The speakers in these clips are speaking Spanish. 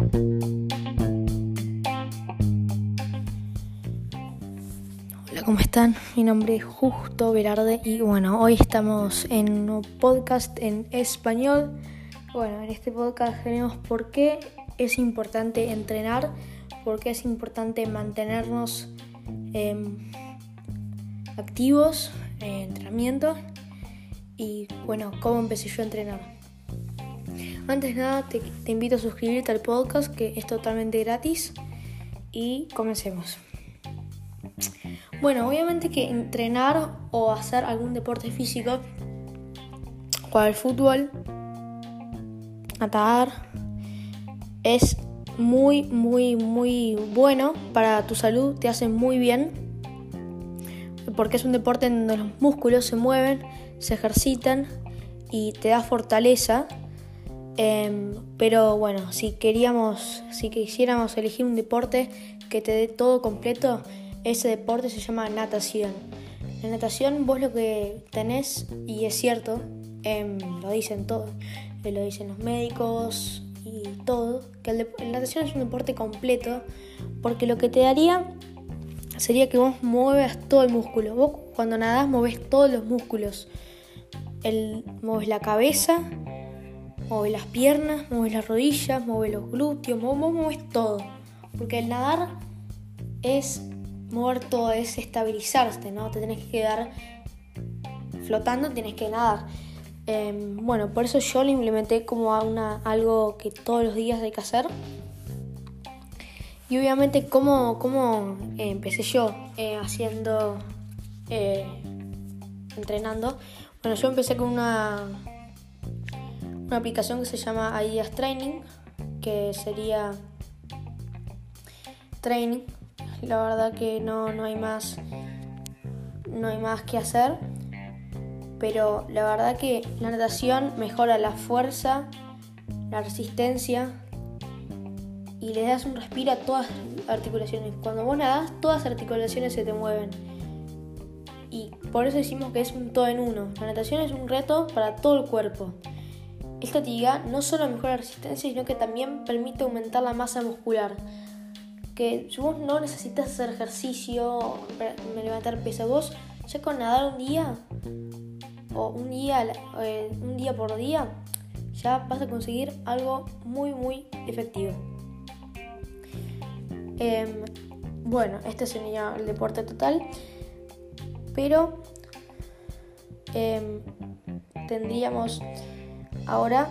Hola, ¿cómo están? Mi nombre es Justo Velarde y bueno, hoy estamos en un podcast en español. Bueno, en este podcast veremos por qué es importante entrenar, por qué es importante mantenernos em, activos en entrenamiento y bueno, cómo empecé yo a entrenar. Antes de nada, te, invito a suscribirte al podcast que es totalmente gratis y comencemos. Bueno, obviamente que entrenar o hacer algún deporte físico, jugar al fútbol, nadar, es muy, muy, muy bueno para tu salud, te hace muy bien, porque es un deporte en donde los músculos se mueven, se ejercitan y te da fortaleza. Em, pero bueno, si queríamos, si quisiéramos elegir un deporte que te dé todo completo, ese deporte se llama natación. En natación vos lo que tenés, y es cierto, em, lo dicen todos, eh, lo dicen los médicos y todo, que la natación es un deporte completo, porque lo que te daría sería que vos muevas todo el músculo. Vos cuando nadás mueves todos los músculos. El, mueves la cabeza, mueves las piernas, mueves las rodillas, mueves los glúteos, mueves todo. Porque el nadar es mover todo es estabilizarte, ¿no? Te tenés que quedar flotando, tienes que nadar. Em, bueno, por eso yo lo implementé como una, algo que todos los días hay que hacer. Y obviamente, ¿cómo, cómo eh, empecé yo eh, haciendo, eh, entrenando? Bueno, yo empecé con una, una aplicación que se llama Ideas Training, que sería Training. La verdad que no, no hay más no hay más que hacer pero la verdad que la natación mejora la fuerza la resistencia y le das un respiro a todas las articulaciones. Cuando vos nadas todas las articulaciones se te mueven. Y por eso decimos que es un todo en uno. La natación es un reto para todo el cuerpo esta actividad no solo mejora la resistencia sino que también permite aumentar la masa muscular que si vos no necesitas hacer ejercicio, levantar peso, vos ya con nadar un día o un día, eh, un día por día, ya vas a conseguir algo muy muy efectivo. Em, bueno, este sería el deporte total, pero em, tendríamos ahora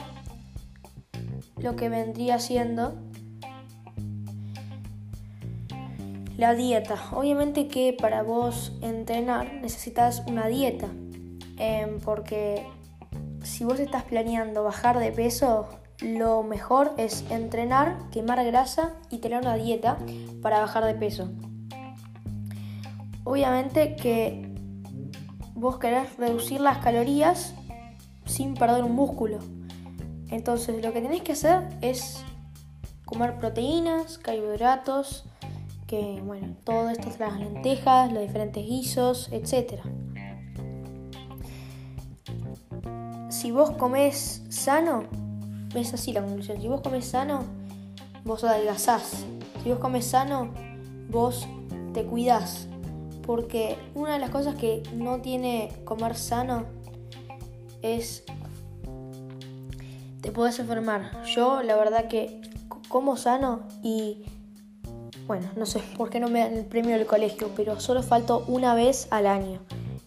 lo que vendría siendo La dieta. Obviamente que para vos entrenar necesitas una dieta. Em, porque si vos estás planeando bajar de peso, lo mejor es entrenar, quemar grasa y tener una dieta para bajar de peso. Obviamente que vos querés reducir las calorías sin perder un músculo. Entonces lo que tenés que hacer es comer proteínas, carbohidratos, que, bueno, todo esto las lentejas, los diferentes guisos, etc. Si vos comes sano, es así la conclusión, si vos comes sano, vos adelgazás. Si vos comes sano, vos te cuidás. Porque una de las cosas que no tiene comer sano es te puedes enfermar. Yo la verdad que como sano y bueno, no sé por qué no me dan el premio del colegio, pero solo falto una vez al año.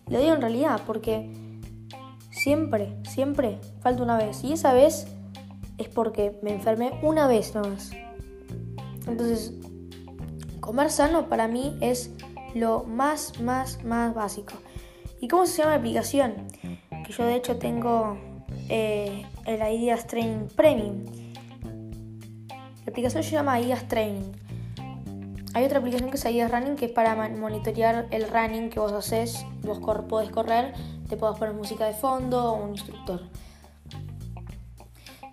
Lo digo en realidad porque siempre, siempre falta una vez. Y esa vez es porque me enfermé una vez nomás. Entonces, comer sano para mí es lo más, más, más básico. ¿Y cómo se llama la aplicación? Yo de hecho tengo eh, el Ideas Training Premium. La aplicación se llama Ideas Training. Hay otra aplicación que es Ideas Running que es para monitorear el running que vos haces. Vos podés correr, te podés poner música de fondo o un instructor.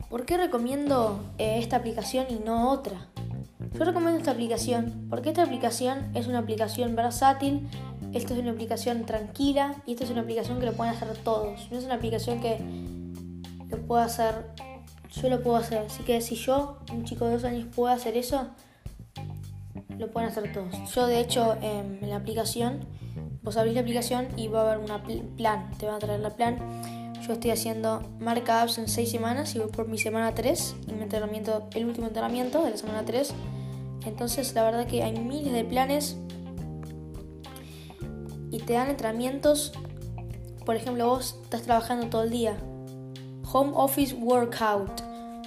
¿Por qué recomiendo eh, esta aplicación y no otra? Yo recomiendo esta aplicación porque esta aplicación es una aplicación versátil, esta es una aplicación tranquila y esta es una aplicación que lo pueden hacer todos. No es una aplicación que lo pueda hacer yo lo puedo hacer. Así que si yo, un chico de dos años, puedo hacer eso, lo pueden hacer todos. Yo de hecho em, en la aplicación, vos abrís la aplicación y va a haber una plan, te va a traer la plan. Yo estoy haciendo marca apps en seis semanas y voy por mi semana 3 y mi entrenamiento, el último entrenamiento de la semana 3. Entonces la verdad que hay miles de planes te dan entrenamientos. Por ejemplo, vos estás trabajando todo el día. Home Office Workout.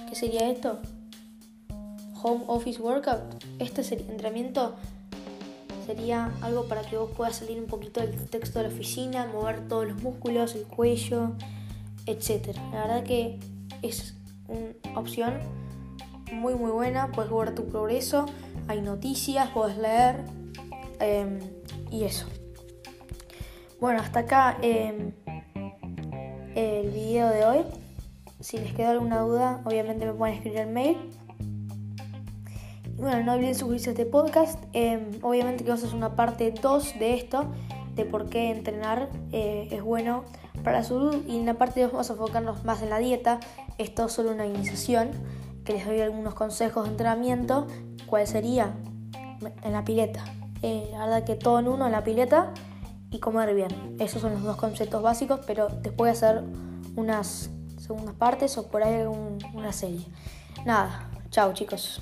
¿Qué sería esto? Home Office Workout. Este sería, entrenamiento sería algo para que vos puedas salir un poquito del texto de la oficina, mover todos los músculos, el cuello, etc. La verdad que es una opción muy muy buena, puedes ver tu progreso, hay noticias, puedes leer em, y eso. Bueno, hasta acá em, el video de hoy. Si les queda alguna duda, obviamente me pueden escribir el mail. Bueno, no olviden suscribirse a este podcast. Em, obviamente que vamos a hacer una parte 2 de esto, de por qué entrenar eh, es bueno para la salud. Y en la parte 2 vamos a enfocarnos más en la dieta. Esto es solo una iniciación, que les doy algunos consejos de entrenamiento. ¿Cuál sería? En la pileta. Eh, la verdad que todo en uno en la pileta y comer bien. Esos son los dos conceptos básicos, pero después hacer unas segundas partes o por ahí una serie. Nada, chao chicos.